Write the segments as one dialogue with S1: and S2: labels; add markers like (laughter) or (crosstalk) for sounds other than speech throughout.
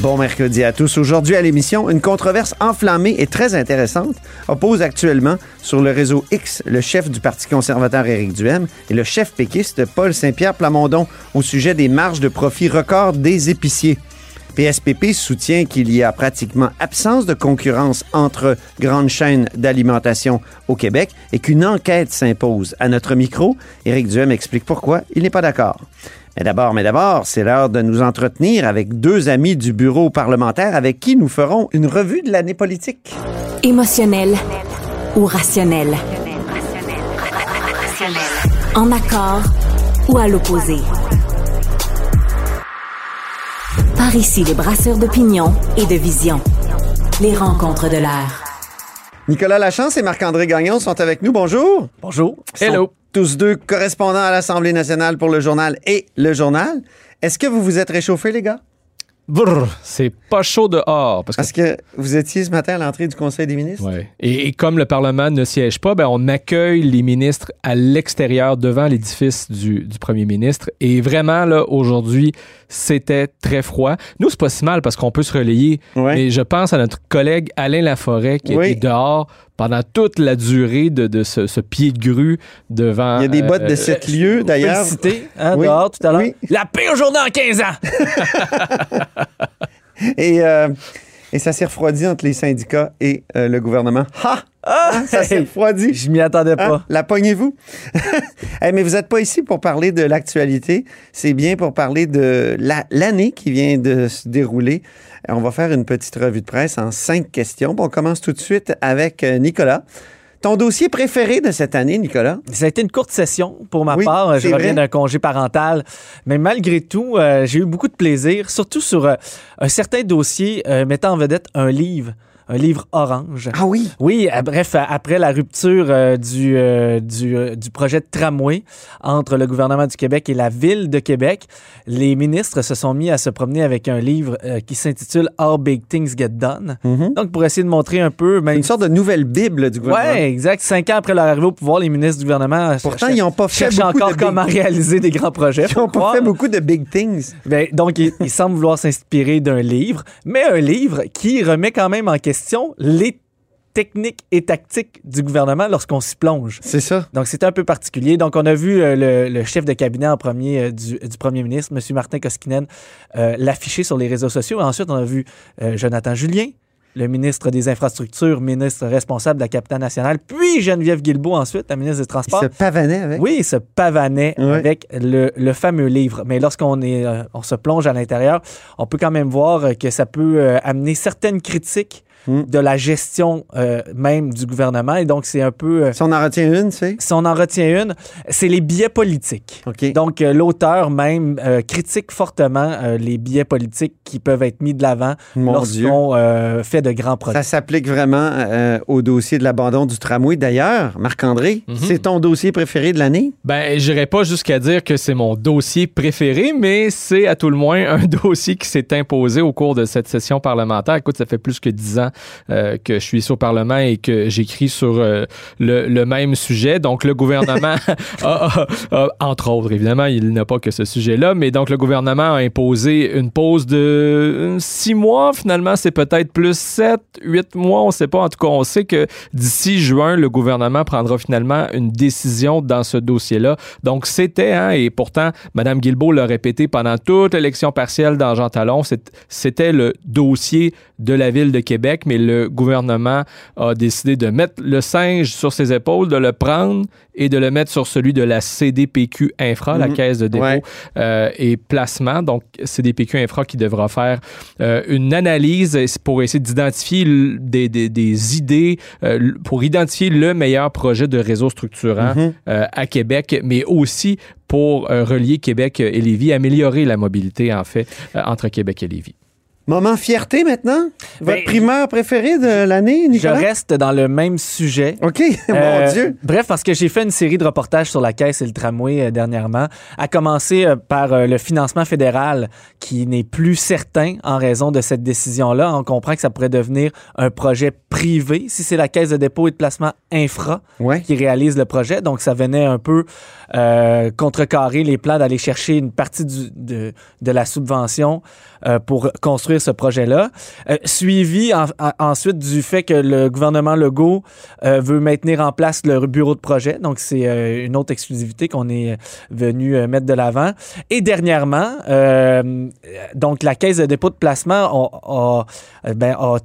S1: Bon mercredi à tous. Aujourd'hui à l'émission, une controverse enflammée et très intéressante oppose actuellement sur le réseau X le chef du Parti conservateur Éric Duhem et le chef péquiste Paul Saint-Pierre Plamondon au sujet des marges de profit records des épiciers. PSPP soutient qu'il y a pratiquement absence de concurrence entre grandes chaînes d'alimentation au Québec et qu'une enquête s'impose. À notre micro, Éric Duhem explique pourquoi il n'est pas d'accord. Mais d'abord, mais d'abord, c'est l'heure de nous entretenir avec deux amis du bureau parlementaire avec qui nous ferons une revue de l'année politique.
S2: Émotionnel ou rationnel? En accord ou à l'opposé? Par ici, les brasseurs d'opinion et de vision. Les rencontres de l'air.
S1: Nicolas Lachance et Marc-André Gagnon sont avec nous. Bonjour.
S3: Bonjour.
S1: Hello. Tous deux correspondants à l'Assemblée nationale pour le journal et le journal. Est-ce que vous vous êtes réchauffés, les gars?
S3: C'est pas chaud dehors. Parce que,
S1: Parce que vous étiez ce matin à l'entrée du Conseil des ministres?
S3: Ouais. et, et comme le Parlement ne siège pas, ben, on accueille les ministres à l'extérieur, devant l'édifice du, du premier ministre. Et vraiment, là, aujourd'hui, c'était très froid. Nous, c'est pas si mal parce qu'on peut se relayer.
S1: Ouais.
S3: Mais je pense à notre collègue Alain Laforêt qui
S1: Oui.
S3: était dehors pendant toute la durée de, de ce, ce pied de grue devant.
S1: Il y a des bottes de
S3: euh,
S1: 7 lieux, d'ailleurs.
S4: Félicité, hein,
S1: Oui.
S4: dehors tout à l'heure.
S1: Oui.
S4: La pire journée en 15 ans! (laughs)
S1: Et, euh, et ça s'est refroidi entre les syndicats et euh, le gouvernement. Ha!
S4: Ah!
S1: Ça s'est refroidi.
S4: Je m'y attendais
S1: Hein?
S4: pas.
S1: La pognez-vous? (laughs) Mais vous n'êtes pas ici pour parler de l'actualité. C'est bien pour parler de la- l'année qui vient de se dérouler. On va faire une petite revue de presse en cinq questions. On commence tout de suite avec euh, Nicolas. Ton dossier préféré de cette année, Nicolas?
S4: Ça a été une courte session pour ma
S1: Oui,
S4: part. Je reviens d'un congé parental. Mais malgré tout, euh, j'ai eu beaucoup de plaisir, surtout sur euh, un certain dossier euh, mettant en vedette un livre, un livre orange.
S1: Ah oui?
S4: Oui, euh, bref, euh, après la rupture euh, du, euh, du, euh, du projet de tramway entre le gouvernement du Québec et la ville de Québec, les ministres se sont mis à se promener avec un livre qui s'intitule How Big Things Get Done.
S1: Mhm.
S4: Donc, pour essayer de montrer un peu... même
S1: Une sorte de nouvelle Bible du gouvernement.
S4: Ouais, exact. Cinq ans après leur arrivée au pouvoir, les ministres du gouvernement
S1: Pourtant, ils n'ont pas fait
S4: cherchent encore
S1: de big-
S4: comment réaliser des grands projets.
S1: Ils n'ont pas fait beaucoup de big things.
S4: Ben, donc, ils, ils semblent vouloir s'inspirer d'un livre, mais un livre qui remet quand même en question les techniques et tactiques du gouvernement lorsqu'on s'y plonge.
S1: C'est ça.
S4: Donc, c'était un peu particulier. Donc, on a vu euh, le, le chef de cabinet en premier euh, du, du premier ministre, M. Martin Koskinen, euh, l'afficher sur les réseaux sociaux. Ensuite, on a vu Jonathan Julien, le ministre des Infrastructures, ministre responsable de la capitale nationale, puis Geneviève Guilbeault ensuite, la ministre des Transports.
S1: se pavanaient avec.
S4: Oui, il se pavanait avec le, le fameux livre. Mais lorsqu'on est, on se plonge à l'intérieur, on peut quand même voir que ça peut amener certaines critiques
S1: Mm.
S4: de la gestion euh, même du gouvernement. Et donc, c'est un peu... euh,
S1: Si on en retient une, sais.
S4: si on en retient une, c'est les biais politiques.
S1: OK.
S4: Donc, euh, l'auteur même euh, critique fortement euh, les biais politiques qui peuvent être mis de l'avant lorsqu'on euh, fait de grands projets.
S1: Ça s'applique vraiment euh, au dossier de l'abandon du tramway. D'ailleurs, Marc-André,
S3: Mhm.
S1: c'est ton dossier préféré de l'année?
S3: Ben, j'irai pas jusqu'à dire que c'est mon dossier préféré, mais c'est à tout le moins un (laughs) dossier qui s'est imposé au cours de cette session parlementaire. Écoute, ça fait plus que dix ans euh, que je suis au Parlement et que j'écris sur euh, le, même sujet. Donc, le gouvernement, (laughs) a- entre autres, évidemment, il n'a pas que ce sujet-là, mais donc le gouvernement a imposé une pause de euh, six mois. Finalement, c'est peut-être plus sept, huit mois, on sait pas. En tout cas, on sait que d'ici juin, le gouvernement prendra finalement une décision dans ce dossier-là. Donc, c'était, hein, et pourtant, Mme Guilbeault l'a répété pendant toute l'élection partielle dans Jean Talon, c'était le dossier de la ville de Québec, mais le gouvernement a décidé de mettre le singe sur ses épaules, de le prendre et de le mettre sur celui de la CDPQ Infra, la
S1: Mhm.
S3: caisse de dépôt
S1: Ouais.
S3: euh, et placement. Donc, CDPQ Infra qui devra faire euh, une analyse pour essayer d'identifier des, des- des idées, euh, pour identifier le meilleur projet de réseau structurant
S1: Mhm.
S3: à Québec, mais aussi pour relier Québec et Lévis, améliorer la mobilité, en fait, entre Québec et Lévis.
S1: Moment fierté maintenant? Votre
S4: Ben,
S1: primeur préféré de l'année,
S4: Je
S1: Nicolas?
S4: reste dans le même sujet.
S1: OK, (laughs) mon
S4: Euh,
S1: Dieu.
S4: Bref, parce que j'ai fait une série de reportages sur la caisse et le tramway euh, dernièrement, à commencer euh, par le financement fédéral qui n'est plus certain en raison de cette décision-là. On comprend que ça pourrait devenir un projet privé si c'est la caisse de dépôt et de placement infra
S1: Ouais.
S4: qui réalise le projet. Donc, ça venait un peu contrecarrer les plans d'aller chercher une partie du- de, de la subvention pour construire ce projet-là. Euh, suivi en- en- ensuite du fait que le gouvernement Legault euh, veut maintenir en place le bureau de projet. Donc, c'est euh, une autre exclusivité qu'on est venu mettre de l'avant. Et dernièrement, donc la caisse de dépôt de placement a, a- ben, a-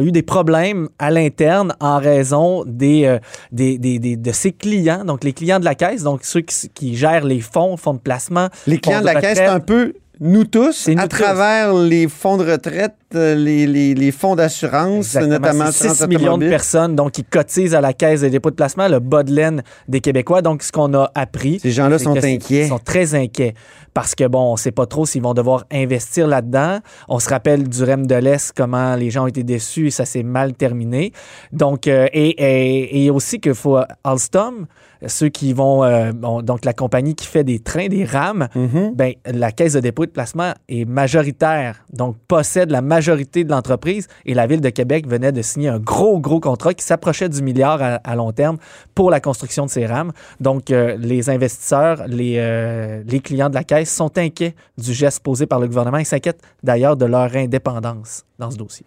S4: eu des problèmes à l'interne en raison des, euh, des, des- des- de ses clients, donc les clients de la caisse, donc ceux qui, qui gèrent les fonds, fonds de placement.
S1: Les clients de la caisse, c'est un peu nous tous,
S4: nous
S1: à
S4: tous.
S1: travers les fonds de retraite, les, les, les fonds d'assurance, notamment
S4: C'est 6
S1: assurance
S4: millions de personnes donc, qui cotisent à la caisse de dépôt de placement, le bas de laine des Québécois. Donc, ce qu'on a appris.
S1: Ces gens-là sont inquiets.
S4: Ils sont très inquiets parce que, bon, on ne sait pas trop s'ils vont devoir investir là-dedans. On se rappelle du REM de l'Est, comment les gens ont été déçus et ça s'est mal terminé. Donc, euh, et, et, et aussi qu'il faut Alstom, ceux qui vont, euh, bon, donc la compagnie qui fait des trains, des rames,
S1: Mhm.
S4: ben, la caisse de dépôt de placement est majoritaire, donc possède la majorité de l'entreprise et la ville de Québec venait de signer un gros, gros contrat qui s'approchait du milliard à, long terme pour la construction de ces rames. Donc, euh, les investisseurs, les, euh, les clients de la caisse sont inquiets du geste posé par le gouvernement. Ils s'inquiètent d'ailleurs de leur indépendance dans ce dossier.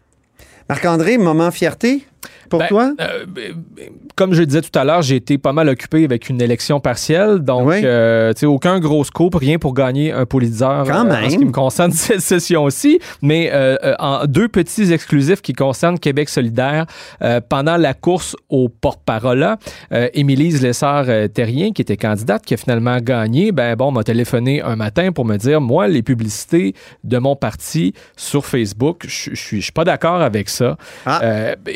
S1: Marc-André, moment fierté? Pour
S3: Ben,
S1: toi?
S3: euh, comme je le disais tout à l'heure, j'ai été pas mal occupé avec une élection partielle. Donc,
S1: Oui.
S3: euh, tu sais, aucun gros scoop, rien pour gagner un Pulitzer
S1: Quand
S3: euh, en ce
S1: même.
S3: qui me concerne (laughs) cette session-ci. Mais en deux petits exclusifs qui concernent Québec solidaire. Pendant la course au porte-parole, Émilise Lessard-Terrien, qui était candidate, qui a finalement gagné, ben bon, m'a téléphoné un matin pour me dire, moi, les publicités de mon parti sur Facebook, je suis pas d'accord avec ça.
S1: Ah.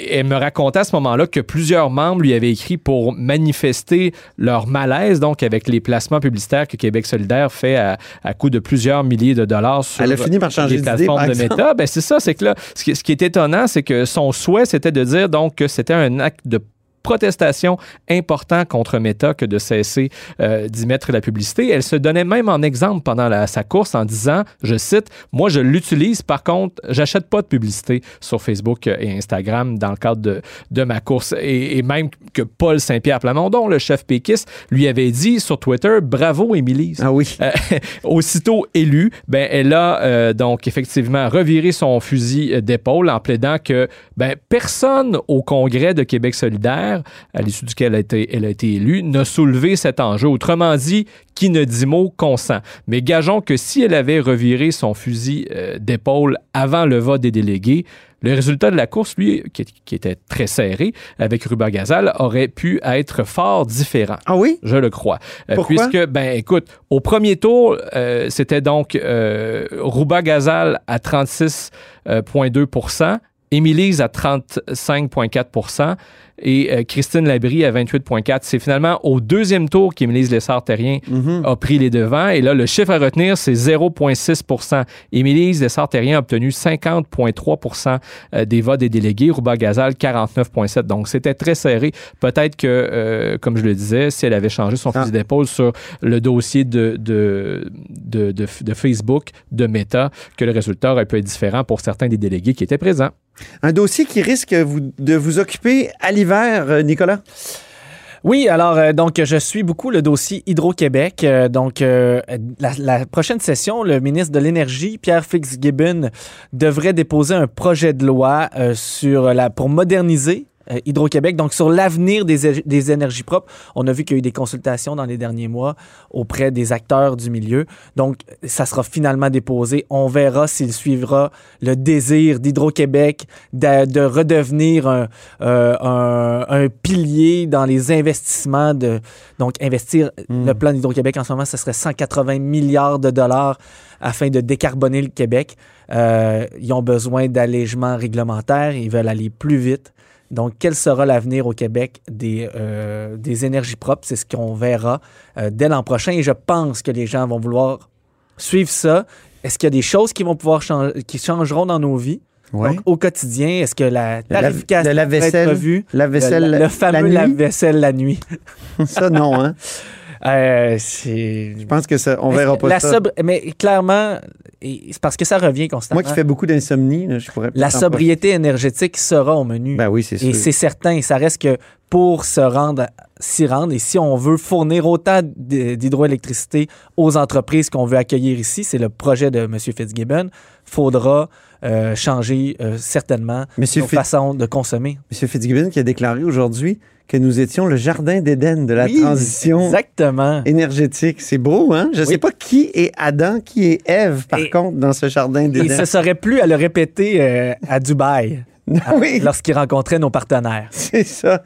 S3: Elle me racontait à ce moment-là que plusieurs membres lui avaient écrit pour manifester leur malaise, donc avec les placements publicitaires que Québec solidaire fait à, à coût de plusieurs milliers de dollars sur
S1: Elle a fini par changer
S3: les plateformes
S1: par
S3: de. Meta. Ben, c'est ça, c'est que là, ce qui, ce qui est étonnant, c'est que son souhait, c'était de dire donc que c'était un acte de protestation important contre Meta que de cesser euh, d'y mettre la publicité. Elle se donnait même en exemple pendant la- sa course en disant, je cite, moi je l'utilise, par contre, j'achète pas de publicité sur Facebook et Instagram dans le cadre de, de ma course. Et, et même que Paul Saint-Pierre Plamondon, le chef péquiste, lui avait dit sur Twitter, bravo Émilie.
S1: Ah oui.
S3: Euh, (laughs) aussitôt élue, ben, elle a euh, donc effectivement reviré son fusil d'épaule en plaidant que ben, personne au Congrès de Québec solidaire, à l'issue duquel elle a, été, elle a été élue, n'a soulevé cet enjeu. Autrement dit, qui ne dit mot consent. Mais gageons que si elle avait reviré son fusil euh, d'épaule avant le vote des délégués, le résultat de la course, lui, qui, qui était très serré avec Ruba Gazal, aurait pu être fort différent.
S1: Ah oui?
S3: Je le crois. Euh,
S1: Pourquoi?
S3: puisque, ben, écoute, au premier tour, euh, c'était donc euh, Rouba Gazal à 36,2% Émilise à 35,4 et euh, Christine Labrie à 28,4 C'est finalement au deuxième tour qu'Émilise Lessard-Terrien
S1: Mhm.
S3: a pris les devants. Et là, le chiffre à retenir, c'est 0,6% Émilise Lessard-Terrien a obtenu 50,3% euh, des votes des délégués. Rouba Gazal, 49,7 Donc, c'était très serré. Peut-être que, euh, comme je le disais, si elle avait changé son
S1: Ah.
S3: fusil d'épaule sur le dossier de, de, de, de- de Facebook, de Meta, que le résultat aurait pu être différent pour certains des délégués qui étaient présents.
S1: Un dossier qui risque de vous occuper à l'hiver, euh, Nicolas?
S4: Oui, alors euh, donc je suis beaucoup le dossier Hydro-Québec. Euh, donc la, prochaine session, le ministre de l'Énergie, Pierre Fitzgibbon, devrait déposer un projet de loi sur la pour moderniser euh, Hydro-Québec, donc sur l'avenir des, énergies propres. On a vu qu'il y a eu des consultations dans les derniers mois auprès des acteurs du milieu. Donc, ça sera finalement déposé. On verra s'il suivra le désir d'Hydro-Québec de, de redevenir un, euh, un, un pilier dans les investissements. De, donc, investir
S1: Mm.
S4: le plan d'Hydro-Québec en ce moment, ce serait 180 milliards de dollars afin de décarboner le Québec. Euh, ils ont besoin d'allègements réglementaires. Ils veulent aller plus vite. Donc, quel sera l'avenir au Québec des, euh, des énergies propres? C'est ce qu'on verra euh, dès l'an prochain et je pense que les gens vont vouloir suivre ça. est-ce qu'il y a des choses qui vont pouvoir changer, qui changeront dans nos vies?
S1: Ouais.
S4: Donc, au quotidien, est-ce que la
S1: Le
S4: tarification
S1: le lave-vaisselle,
S4: va être revue?
S1: la
S4: Le-
S1: vaisselle,
S4: le, le fameux
S1: la
S4: lave-vaisselle la nuit.
S1: Ça, non, hein? (laughs)
S4: Euh.
S1: Je pense que ça, on verra pas
S4: la
S1: ça.
S4: sobre- Mais clairement, c'est parce que ça revient constamment.
S1: Moi qui fais beaucoup d'insomnie, je pourrais
S4: La sobriété énergétique sera au menu.
S1: Ben oui, c'est sûr.
S4: Et c'est certain, ça reste que pour se rendre, s'y rendre, et si on veut fournir autant d'hydroélectricité aux entreprises qu'on veut accueillir ici, c'est le projet de M. Fitzgibbon, faudra euh, changer euh, certainement nos
S1: Fitz-
S4: façons de consommer.
S1: M. Fitzgibbon qui a déclaré aujourd'hui que nous étions le jardin d'Éden de la
S4: Oui,
S1: transition
S4: Exactement.
S1: énergétique. C'est beau, hein? Je ne
S4: Oui.
S1: sais pas qui est Adam, qui est Ève, par
S4: Et-
S1: contre, dans ce jardin
S4: Il
S1: d'Éden.
S4: se serait plus à le répéter euh, à Dubaï (laughs)
S1: oui,
S4: lorsqu'il rencontrait nos partenaires.
S1: c'est ça.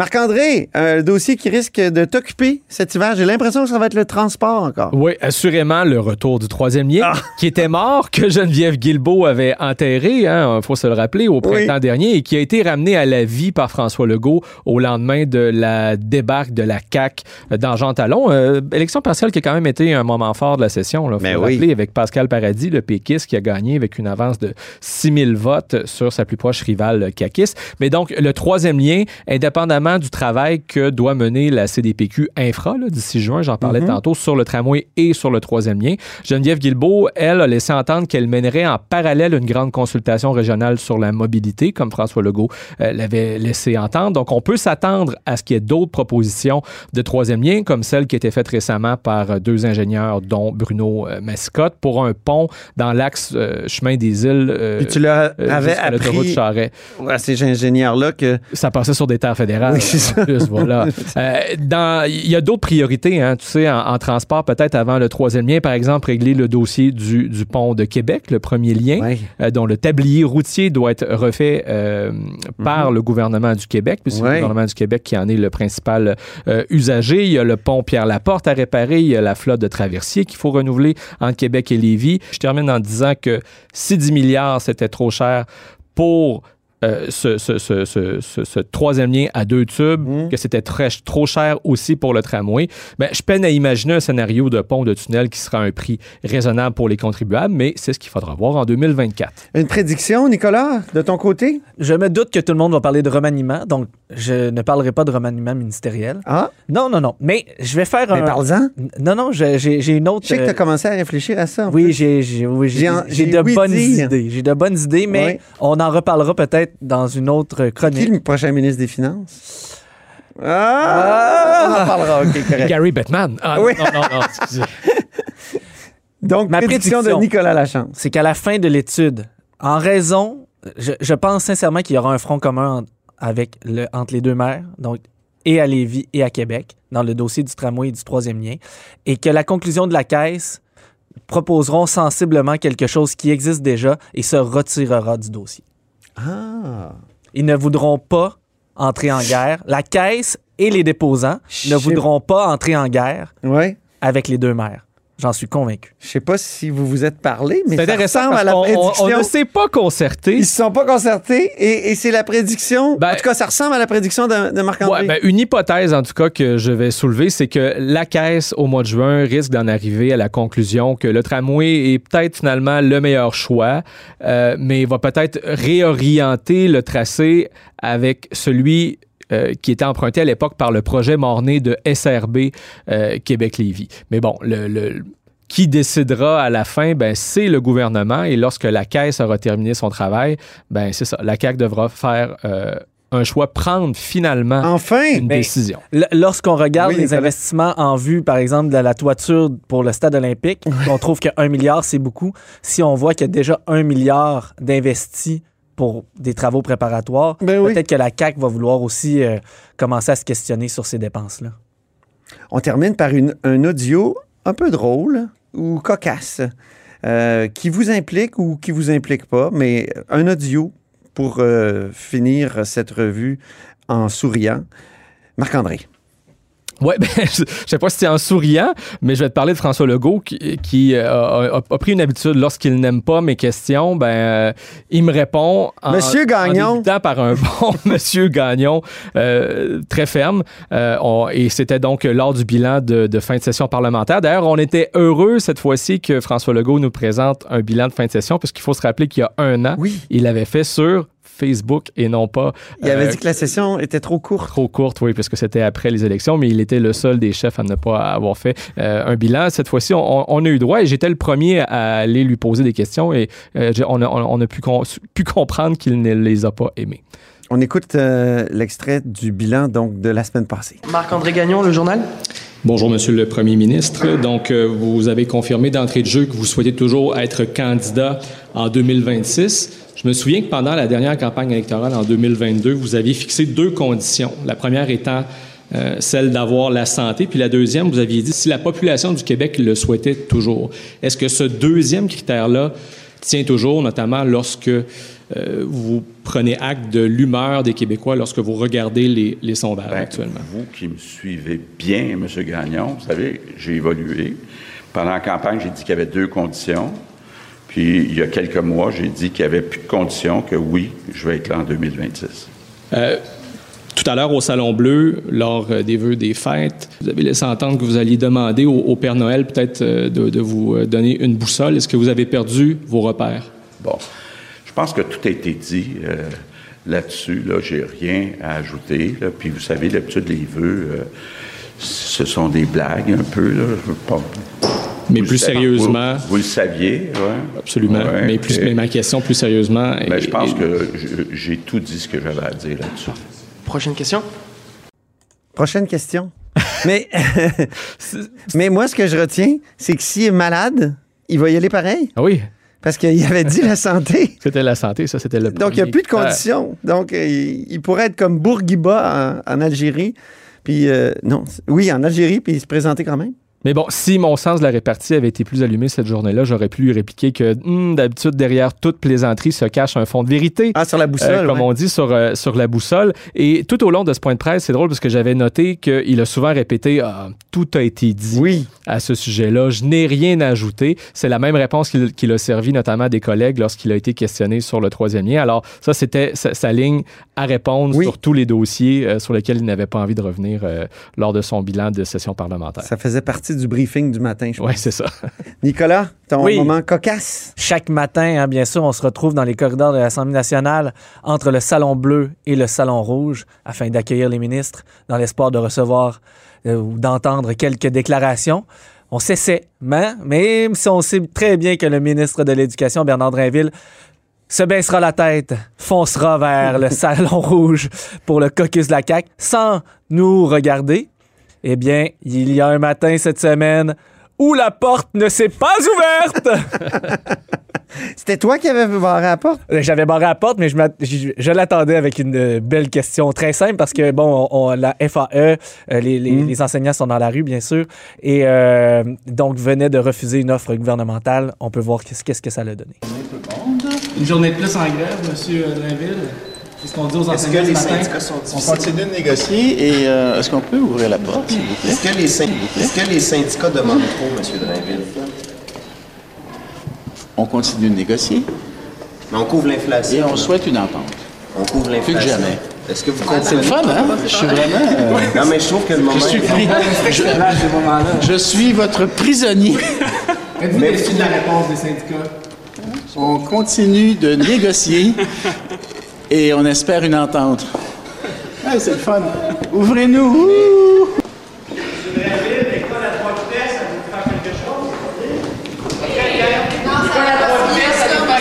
S1: Marc-André, un dossier qui risque de t'occuper cet hiver. J'ai l'impression que ça va être le transport encore.
S3: Oui, assurément, le retour du troisième lien,
S1: Ah.
S3: qui était mort, que Geneviève Guilbeault avait enterré, il faut se le rappeler, au printemps dernier, et qui a été ramené à la vie par François Legault au lendemain de la débarque de la CAQ dans Jean Talon. Euh, élection partielle qui a quand même été un moment fort de la session, il faut
S1: Ben
S3: le
S1: oui.
S3: rappeler, avec Pascal Paradis, le péquiste, qui a gagné avec une avance de 6 000 votes sur sa plus proche rivale caquiste. Mais donc, le troisième lien, indépendamment du travail que doit mener la CDPQ Infra d'ici juin, j'en parlais
S1: Mhm.
S3: tantôt, sur le tramway et sur le troisième lien, Geneviève Guilbeault, elle, a laissé entendre qu'elle mènerait en parallèle une grande consultation régionale sur la mobilité, comme François Legault euh, l'avait laissé entendre. Donc, on peut s'attendre à ce qu'il y ait d'autres propositions de troisième lien, comme celle qui a été faite récemment par euh, deux ingénieurs, dont Bruno euh, Mascotte, pour un pont dans l'axe euh, chemin des îles. euh,
S1: Puis tu leur avais
S3: jusqu'à l'autoroute
S1: appris à ces ingénieurs-là que
S3: Ça passait sur des terres fédérales.
S1: Oui, c'est ça.
S3: en plus, voilà. (laughs) Euh, Il y a d'autres priorités, hein, tu sais, en, en transport, peut-être avant le troisième lien, par exemple, régler le dossier du, du pont de Québec, le premier lien,
S1: Ouais.
S3: euh, dont le tablier routier doit être refait euh, par le gouvernement du Québec, puis c'est
S1: Mhm. Ouais.
S3: le gouvernement du Québec qui en est le principal usager. Il y a le pont Pierre-Laporte à réparer, il y a la flotte de traversiers qu'il faut renouveler entre Québec et Lévis. Je termine en disant que si 10 milliards, c'était trop cher pour euh, ce, ce- ce- ce- ce- ce troisième lien à deux tubes,
S1: Mm.
S3: que c'était très- trop cher aussi pour le tramway. Ben, je peine à imaginer un scénario de pont de tunnel qui sera un prix raisonnable pour les contribuables, mais c'est ce qu'il faudra voir en 2024.
S1: Une prédiction, Nicolas, de ton côté?
S4: Je me doute que tout le monde va parler de remaniement, donc je ne parlerai pas de remaniement ministériel.
S1: Ah,
S4: Non, non, non. Mais je vais faire
S1: mais
S4: un.
S1: parle-en.
S4: Non, non, j'ai une autre.
S1: Je sais que tu as
S4: euh,
S1: commencé à réfléchir à ça.
S4: Oui, j'ai j'ai- oui, de bonnes
S1: dire.
S4: idées. J'ai de bonnes idées, mais
S1: Oui.
S4: on en reparlera peut-être dans une autre
S1: Qui
S4: chronique.
S1: le prochain ministre des Finances? Ah! On en parlera, OK, correct.
S3: Gary Bettman. Ah,
S1: Oui.
S3: non, non, non, excusez. (laughs)
S1: Donc,
S4: Ma
S1: prédiction,
S4: prédiction.
S1: de Nicolas Lachance.
S4: C'est qu'à la fin de l'étude, en raison, je, je pense sincèrement qu'il y aura un front commun en- avec le, entre les deux maires, donc et à Lévis et à Québec, dans le dossier du tramway et du troisième lien, et que la conclusion de la caisse proposeront sensiblement quelque chose qui existe déjà et se retirera du dossier.
S1: Ah!
S4: Ils ne voudront pas entrer en guerre. La caisse et les déposants ne voudront pas entrer en guerre avec les deux maires. J'en suis convaincu.
S1: Je sais pas si vous vous êtes parlé, mais
S3: C'est
S1: ça
S3: intéressant
S1: ressemble à la
S3: on-
S1: prédiction.
S3: on ne s'est pas concerté.
S1: Ils se sont pas concertés et, et c'est la prédiction.
S3: Ben-
S1: en tout cas, ça ressemble à la prédiction de, de Marc-André.
S3: Ouais, ben, une hypothèse, en tout cas, que je vais soulever, c'est que la Caisse, au mois de juin, risque d'en arriver à la conclusion que le tramway est peut-être finalement le meilleur choix, euh, mais va peut-être réorienter le tracé avec celui euh, qui était emprunté à l'époque par le projet Mornay de SRB euh, Québec-Lévis. Mais bon, le, le- qui décidera à la fin, ben, c'est le gouvernement. Et lorsque la Caisse aura terminé son travail, ben, c'est ça. La CAQ devra faire euh, un choix, prendre finalement
S1: Enfin!
S3: une
S4: Ben,
S3: décision.
S4: Lorsqu'on regarde
S1: Oui,
S4: les investissements en vue, par exemple, de la toiture pour le stade olympique, on trouve que 1 milliard, c'est beaucoup. Si on voit qu'il y a déjà 1 milliard d'investis pour des travaux préparatoires,
S1: Ben oui.
S4: peut-être que la CAQ va vouloir aussi euh, commencer à se questionner sur ces dépenses-là.
S1: On termine par une, un audio un peu drôle ou cocasse euh, qui vous implique ou qui vous implique pas, mais un audio pour euh, finir cette revue en souriant. Marc-André.
S3: Ouais, (laughs) ben, je, je sais pas si c'est en souriant, mais je vais te parler de François Legault qui, qui, euh, a, a- a pris une habitude lorsqu'il n'aime pas mes questions, ben euh, il me répond en,
S1: Monsieur Gagnon.
S3: en par un (laughs) bon (laughs) Monsieur Gagnon euh, très ferme. Euh, on- et c'était donc lors du bilan de, de fin de session parlementaire. D'ailleurs, on était heureux cette fois-ci que François Legault nous présente un bilan de fin de session, parce qu'il faut se rappeler qu'il y a un an,
S1: Oui.
S3: il l'avait fait sur Facebook et non pas
S1: Il avait
S3: euh,
S1: dit que la session était trop courte.
S3: trop courte, oui, parce que c'était après les élections, mais il était le seul des chefs à ne pas avoir fait euh, un bilan. Cette fois-ci, on, on a eu droit et j'étais le premier à aller lui poser des questions et euh, on, a, on a pu, con- pu comprendre qu'il ne les a pas aimées.
S1: On écoute euh, l'extrait du bilan donc de la semaine passée.
S5: Marc-André Gagnon, le journal.
S3: Bonjour, Monsieur le Premier ministre. Donc, euh, vous avez confirmé d'entrée de jeu que vous souhaitez toujours être candidat en 2026. Je me souviens que pendant la dernière campagne électorale en 2022, vous aviez fixé deux conditions. La première étant euh, celle d'avoir la santé, puis la deuxième, vous aviez dit si la population du Québec le souhaitait toujours. Est-ce que ce deuxième critère-là tient toujours, notamment lorsque euh, vous prenez acte de l'humeur des Québécois lorsque vous regardez les, les sondages
S6: Ben,
S3: actuellement?
S6: Vous qui me suivez bien, M. Gagnon, vous savez, j'ai évolué. Pendant la campagne, j'ai dit qu'il y avait deux conditions. Puis, il y a quelques mois, j'ai dit qu'il n'y avait plus de conditions, que oui, je vais être là en 2026.
S3: Euh, tout à l'heure, au Salon Bleu, lors euh, des vœux des fêtes, vous avez laissé entendre que vous alliez demander au, au Père Noël peut-être euh, de, de vous donner une boussole. Est-ce que vous avez perdu vos repères?
S6: Bon, je pense que tout a été dit euh, là-dessus. Là, j'ai rien à ajouter. Là. Puis, vous savez, d'habitude, les vœux, euh, ce sont des blagues un peu. Là. Je veux pas-
S3: Mais
S6: Vous
S3: plus
S6: savez-
S3: sérieusement,
S6: Vous, vous le saviez, oui.
S3: absolument. mais, plus, mais ma question plus sérieusement.
S6: Ben,
S3: est-
S6: je pense
S3: est-
S6: que j'ai tout dit ce que j'avais à dire là-dessus.
S5: Prochaine question?
S1: Prochaine question. (laughs) mais, (laughs) mais moi, ce que je retiens, c'est que s'il est malade, il va y aller pareil.
S3: Ah oui,
S1: Parce qu'il avait dit la santé. (laughs)
S3: c'était la santé, ça, c'était le
S1: Donc, il n'y a
S3: premier
S1: plus de conditions. Donc, euh, il, il pourrait être comme Bourguiba en, en Algérie. Puis, euh, non, oui, en Algérie, puis il se présentait quand même.
S3: Mais bon, si mon sens de la répartie avait été plus allumé cette journée-là, j'aurais pu lui répliquer que Hum, d'habitude, derrière toute plaisanterie se cache un fond de vérité.
S1: Ah, sur la boussole.
S3: Euh, comme
S1: ouais.
S3: on dit sur, euh, sur la boussole. Et tout au long de ce point de presse, c'est drôle parce que j'avais noté qu'il a souvent répété Ah, tout a été dit
S1: Oui.
S3: à ce sujet-là. Je n'ai rien à ajouter. C'est la même réponse qu'il qu'il a servi notamment à des collègues lorsqu'il a été questionné sur le troisième lien. Alors, ça, c'était sa, sa ligne à répondre
S1: Oui.
S3: sur tous les dossiers euh, sur lesquels il n'avait pas envie de revenir euh, lors de son bilan de session parlementaire.
S1: Ça faisait partie du briefing du matin, je
S3: Oui, c'est ça. (laughs)
S1: Nicolas, ton
S4: Oui.
S1: moment cocasse?
S4: Chaque matin, hein, bien sûr, on se retrouve dans les corridors de l'Assemblée nationale entre le Salon bleu et le Salon rouge afin d'accueillir les ministres dans l'espoir de recevoir euh, ou d'entendre quelques déclarations. On s'essaie, mais même si on sait très bien que le ministre de l'Éducation, Bernard Drinville, se baissera la tête, foncera vers le (laughs) Salon rouge pour le caucus de la CAQ sans nous regarder, eh bien, il y a un matin cette semaine où la porte ne s'est pas ouverte. (laughs)
S1: C'était toi qui avais barré la porte?
S4: Euh, J'avais barré la porte, mais je, m'att- je, je l'attendais avec une euh, belle question très simple parce que, bon, on- on- la FAE, euh, les, les- les enseignants sont dans la rue, bien sûr, et euh, donc venaient de refuser une offre gouvernementale. On peut voir qu'est-ce que ça l'a donné.
S7: Une journée de plus en grève, M. Drainville. C'est ce qu'on dit aux
S8: Est-ce que les
S7: matin.
S8: syndicats sont
S7: On
S8: difficiles?
S7: continue
S8: de négocier et euh, est-ce qu'on peut ouvrir la porte, s'il vous plaît? Est-ce que, les syn- est-ce que les syndicats demandent trop, M. Drainville? On continue de négocier. Mais on couvre l'inflation. Et on souhaite une entente. On couvre l'inflation. Plus que jamais. Est-ce que vous comprenez? C'est le fun, hein? Je suis vraiment... Non, mais je trouve que le moment...
S7: Je suis pris. Je,
S8: Je suis votre prisonnier. (laughs)
S7: Êtes-vous déçu de la réponse des syndicats?
S8: On continue de négocier et on espère une entente. Ah, c'est le fun. Ouvrez-nous. Ouh!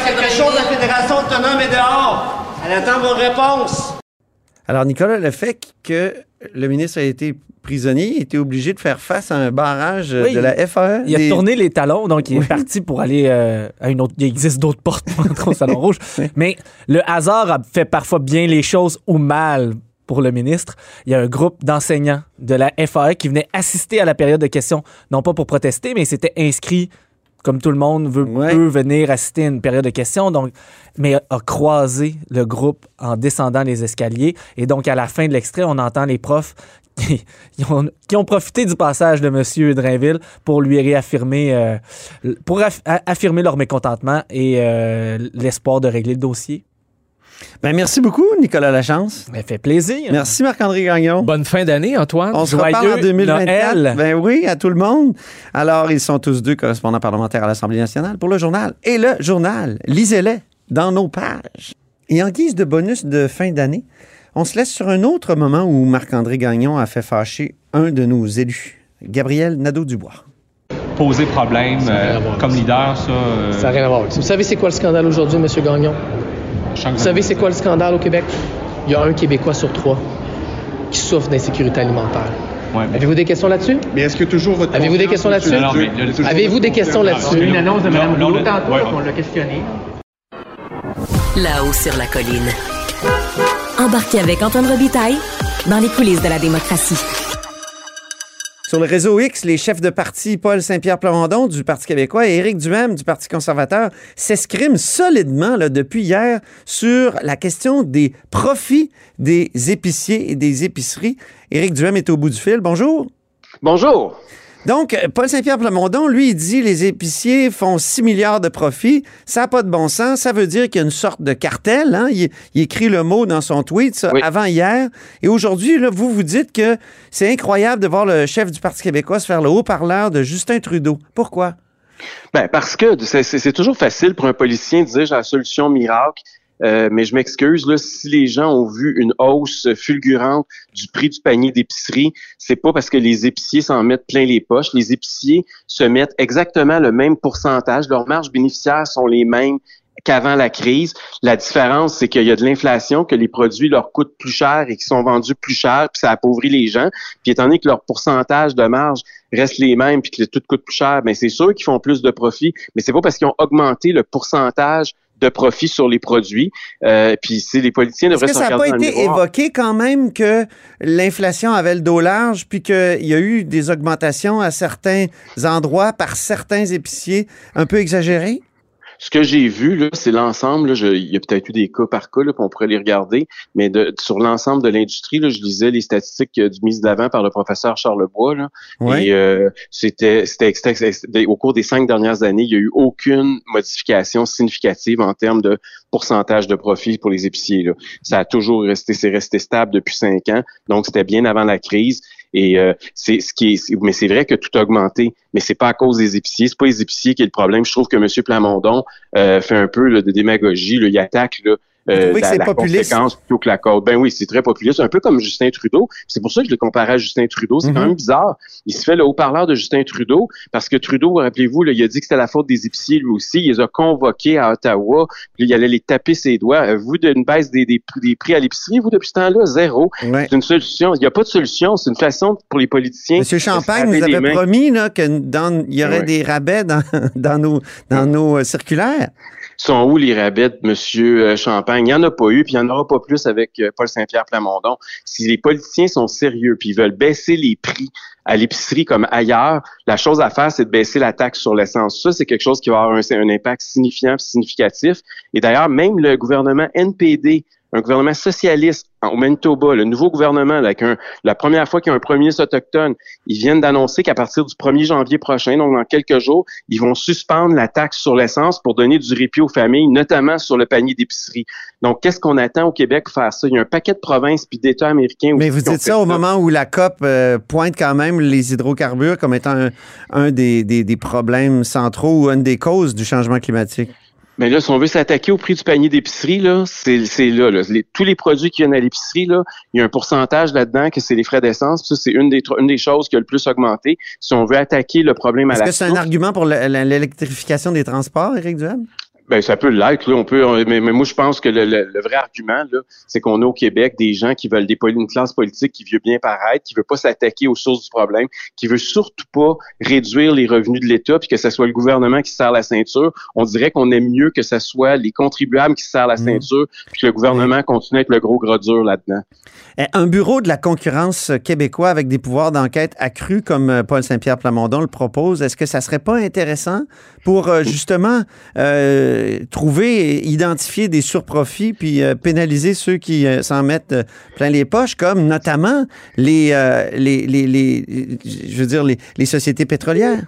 S7: quelque chose, la Fédération autonome est dehors. Elle attend vos réponses.
S1: Alors, Nicolas, le fait que le ministre a été prisonnier, il était obligé de faire face à un barrage euh,
S4: Oui,
S1: de la FAE.
S4: Il a
S1: des-
S4: tourné les talons, donc il est parti pour aller euh, à une autre. Il existe d'autres portes (laughs) pour entrer au Salon Rouge. Mais le hasard a fait parfois bien les choses ou mal pour le ministre. Il y a un groupe d'enseignants de la FAE qui venait assister à la période de questions, non pas pour protester, mais s'était inscrit comme tout le monde veut,
S1: Ouais.
S4: peut venir assister à une période de questions, donc, mais a, croisé le groupe en descendant les escaliers. Et donc, à la fin de l'extrait, on entend les profs ils ont, qui ont profité du passage de M. Drainville pour lui réaffirmer, euh, pour aff- affirmer leur mécontentement et euh, l'espoir de régler le dossier.
S1: Ben, merci beaucoup, Nicolas Lachance.
S4: Ça fait plaisir.
S1: Merci, Marc-André Gagnon.
S3: Bonne fin d'année, Antoine.
S1: On se reparle en 2024.
S4: Noël.
S1: Ben oui, à tout le monde. Alors, ils sont tous deux correspondants parlementaires à l'Assemblée nationale pour le journal. Et le journal, lisez-les dans nos pages. Et en guise de bonus de fin d'année, on se laisse sur un autre moment où Marc-André Gagnon a fait fâcher un de nos élus, Gabriel Nadeau-Dubois.
S9: poser problème euh, comme leader, ça. euh,
S5: Ça n'a rien à voir avec ça. Vous savez c'est quoi le scandale aujourd'hui, M. Gagnon? Vous savez c'est quoi le scandale au Québec? Il y a un Québécois sur trois qui souffre d'insécurité alimentaire.
S9: Ouais, mais-
S5: Avez-vous des questions là-dessus?
S10: Mais est-ce que toujours votre
S5: Avez-vous des questions là-dessus? Avez-vous des questions là-dessus?
S9: Une annonce de Mme Boulot
S5: tantôt,
S9: Ouais,
S5: on l'a questionné.
S11: Là-haut sur la colline.
S2: Embarquez avec Antoine Robitaille dans les coulisses de la démocratie.
S1: Sur le réseau X, les chefs de parti Paul Saint-Pierre Plamondon du Parti québécois et Éric Duhem du Parti conservateur s'escriment solidement là, depuis hier sur la question des profits des épiciers et des épiceries. Éric Duhem est au bout du fil. Bonjour.
S12: Bonjour.
S1: Donc, Paul Saint-Pierre Plamondon, lui, il dit les épiciers font 6 milliards de profits. Ça n'a pas de bon sens. Ça veut dire qu'il y a une sorte de cartel. Hein? Il, il écrit le mot dans son tweet ça,
S12: Oui.
S1: avant hier. Et aujourd'hui, vous vous dites que c'est incroyable de voir le chef du Parti québécois se faire le haut-parleur de Justin Trudeau. Pourquoi?
S12: Ben parce que c'est toujours facile pour un policier de dire j'ai la solution miracle. Euh, mais je m'excuse, là, si les gens ont vu une hausse fulgurante du prix du panier d'épicerie, c'est pas parce que les épiciers s'en mettent plein les poches. Les épiciers se mettent exactement le même pourcentage. Leurs marges bénéficiaires sont les mêmes qu'avant la crise. La différence, c'est qu'il y a de l'inflation, que les produits leur coûtent plus cher et qu'ils sont vendus plus cher, puis ça appauvrit les gens. Puis étant donné que leur pourcentage de marge reste les mêmes, puis que tout coûte plus cher, ben c'est sûr qu'ils font plus de profit, mais c'est pas parce qu'ils ont augmenté le pourcentage de profit sur les produits. Euh, puis c'est les politiciens
S1: Est-ce
S12: devraient
S1: que
S12: se
S1: ça n'a pas été évoqué quand même que l'inflation avait le dos large, puis qu'il y a eu des augmentations à certains endroits par certains épiciers un peu exagérées?
S12: Ce que j'ai vu, là, c'est l'ensemble. Il y a peut-être eu des cas par cas, là, puis on pourrait les regarder, mais de, sur l'ensemble de l'industrie, je lisais les statistiques euh, du mises d'avant par le professeur Charlebois. Là,
S1: Oui.
S12: Et euh, c'était, c'était, c'était- c'était- au cours des cinq dernières années, il n'y a eu aucune modification significative en termes de pourcentage de profit pour les épiciers. Là. Ça a toujours resté, c'est resté stable depuis cinq ans, donc c'était bien avant la crise. Et euh, c'est ce qui est, mais c'est vrai que tout a augmenté, mais c'est pas à cause des épiciers, c'est pas les épiciers qui est le problème. Je trouve que M. Plamondon euh, fait un peu là, de démagogie, là, il attaque euh,
S1: que
S12: la,
S1: c'est
S12: la
S1: populiste?
S12: conséquence plutôt que la cause. Ben oui, c'est très populiste, un peu comme Justin Trudeau. C'est pour ça que je le comparais à Justin Trudeau. C'est quand
S1: Mhm.
S12: même bizarre. Il se fait le haut-parleur de Justin Trudeau parce que Trudeau, rappelez-vous, il a dit que c'était la faute des épiciers lui aussi. Il les a convoqués à Ottawa. Puis il allait les taper ses doigts. Euh, Vous, d'une baisse des, des, prix- des prix à l'épicerie, vous, depuis ce temps-là, zéro.
S1: Ouais.
S12: C'est une solution. Il n'y a pas de solution. C'est une façon pour les politiciens.
S1: Monsieur Champagne nous avait
S12: mains.
S1: promis là, que dans, il y aurait
S12: Ouais.
S1: des rabais dans, (laughs) dans nos, dans nos euh, circulaires.
S12: Sont où les rabais de Monsieur euh, Champagne? Il n'y en a pas eu, puis il n'y en aura pas plus avec euh, Paul Saint-Pierre Plamondon. Si les politiciens sont sérieux, puis ils veulent baisser les prix à l'épicerie comme ailleurs, la chose à faire, c'est de baisser la taxe sur l'essence. Ça, c'est quelque chose qui va avoir un, impact signifiant, significatif. Et d'ailleurs, même le gouvernement NPD, un gouvernement socialiste au Manitoba, le nouveau gouvernement, là, avec un- la première fois qu'il y a un premier ministre autochtone, ils viennent d'annoncer qu'à partir du 1er janvier prochain, donc dans quelques jours, ils vont suspendre la taxe sur l'essence pour donner du répit aux familles, notamment sur le panier d'épicerie. Donc, qu'est-ce qu'on attend au Québec pour faire ça? Il y a un paquet de provinces puis d'États américains
S1: Mais vous dites ça au moment où la COP euh, pointe quand même les hydrocarbures comme étant un, un des, des- des problèmes centraux ou une des causes du changement climatique.
S12: Mais là, si on veut s'attaquer au prix du panier d'épicerie, là, c'est c'est là. là. Les- tous les produits qui viennent à l'épicerie, là, il y a un pourcentage là-dedans que c'est les frais d'essence. Ça, c'est une des, tr- une des choses qui a le plus augmenté. Si on veut attaquer le problème à
S1: Est-ce
S12: la
S1: que c'est un argument pour le- l'électrification des transports, Éric Duhem?
S12: Ben, ça peut l'être, là. On peut, on- mais, mais moi, je pense que le, le- le vrai argument, là, c'est qu'on a au Québec des gens qui veulent poli- une classe politique qui veut bien paraître, qui veut pas s'attaquer aux sources du problème, qui veut surtout pas réduire les revenus de l'État, puis que ce soit le gouvernement qui se serre la ceinture. On dirait qu'on aime mieux que ce soit les contribuables qui se serrent la ceinture, puis que le gouvernement continue à être le gros gros dur là-dedans.
S1: Eh, Un bureau de la concurrence québécois avec des pouvoirs d'enquête accrus comme euh, Paul Saint-Pierre Plamondon le propose, est-ce que ça serait pas intéressant pour euh, justement euh, euh, trouver et identifier des surprofits puis euh, pénaliser ceux qui euh, s'en mettent euh, plein les poches, comme notamment les, les, les, les- je veux dire, les, les sociétés pétrolières.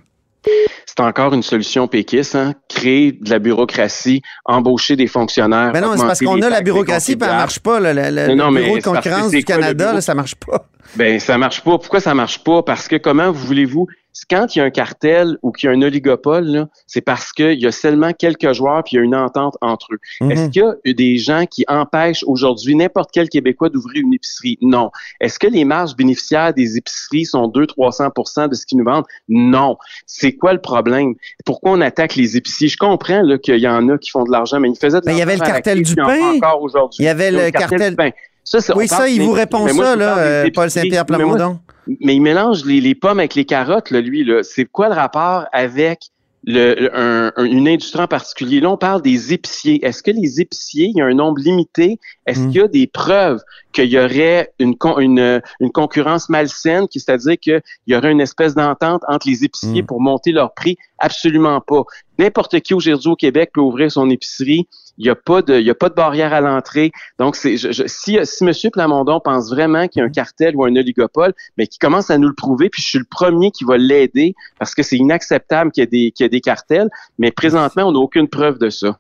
S12: C'est encore une solution péquiste, hein? créer de la bureaucratie, embaucher des fonctionnaires.
S1: Ben non, c'est parce qu'on a la bureaucratie, puis elle marche pas. Le,
S12: non,
S1: le bureau de concurrence du
S12: quoi
S1: Canada, là, ça marche pas.
S12: Ben, ça marche pas. Pourquoi ça marche pas? Parce que comment vous voulez-vous, quand il y a un cartel ou qu'il y a un oligopole, c'est parce qu'il y a seulement quelques joueurs puis il y a une entente entre eux.
S1: Mhm.
S12: Est-ce qu'il y a des gens qui empêchent aujourd'hui n'importe quel Québécois d'ouvrir une épicerie? Non. Est-ce que les marges bénéficiaires des épiceries sont 200-300% de ce qu'ils nous vendent? Non. C'est quoi le problème? Pourquoi on attaque les épiciers? Je comprends là, qu'il y en a qui font de l'argent, mais ils faisaient de
S1: Mais il y avait le
S12: l'argent
S1: cartel du pain.
S12: encore aujourd'hui.
S1: Il y avait le cartel-
S12: du pain. Ça,
S1: Oui, ça, il
S12: des-
S1: vous répond
S12: moi,
S1: ça, là,
S12: des
S1: euh, Paul. Saint-Pierre Plamondon.
S12: mais il mélange les, les pommes avec les carottes, là, lui. Là. C'est quoi le rapport avec le, le- un- un- une industrie en particulier? Là, on parle des épiciers. Est-ce que les épiciers, il y a un nombre limité? Est-ce
S1: Mm.
S12: qu'il y a des preuves qu'il y aurait une, con- une, une concurrence malsaine, qui- c'est-à-dire qu'il y aurait une espèce d'entente entre les épiciers
S1: Mm.
S12: pour monter leur prix? Absolument pas. N'importe qui aujourd'hui au Québec peut ouvrir son épicerie. Il n'y a pas de, il y a pas de barrière à l'entrée. Donc, c'est, je, je- si, si M. Plamondon pense vraiment qu'il y a un cartel ou un oligopole, mais qui commence à nous le prouver, puis je suis le premier qui va l'aider parce que c'est inacceptable qu'il y ait des, qu'il y ait des cartels. Mais présentement, on n'a aucune preuve de ça.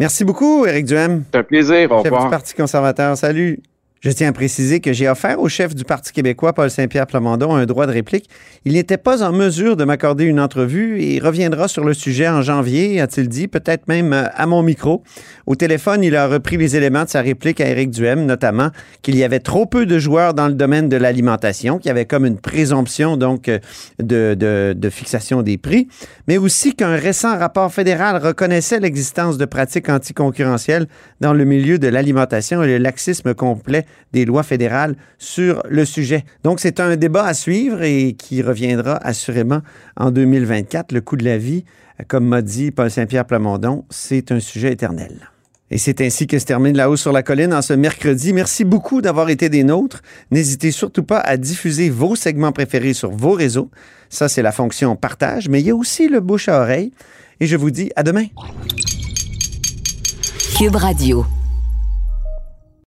S1: Merci beaucoup, Éric Duhem.
S12: C'est un plaisir. Au
S1: chef
S12: revoir.
S1: du Parti conservateur. Salut. Je tiens à préciser que j'ai offert au chef du Parti québécois, Paul Saint-Pierre Plamondon, un droit de réplique. Il n'était pas en mesure de m'accorder une entrevue et reviendra sur le sujet en janvier, a-t-il dit, peut-être même euh, à mon micro. Au téléphone, il a repris les éléments de sa réplique à Éric Duhem, notamment qu'il y avait trop peu de joueurs dans le domaine de l'alimentation, qu'il y avait comme une présomption donc euh, de fixation des prix, mais aussi qu'un récent rapport fédéral reconnaissait l'existence de pratiques anticoncurrentielles dans le milieu de l'alimentation et le laxisme complet des lois fédérales sur le sujet. Donc, c'est un débat à suivre et qui reviendra assurément en 2024. Le coût de la vie, comme m'a dit Paul Saint-Pierre Plamondon, c'est un sujet éternel. Et c'est ainsi que se termine La Hausse sur la Colline en ce mercredi. Merci beaucoup d'avoir été des nôtres. N'hésitez surtout pas à diffuser vos segments préférés sur vos réseaux. Ça, c'est la fonction partage, mais il y a aussi le bouche à oreille. Et je vous dis à demain.
S11: Cube Radio.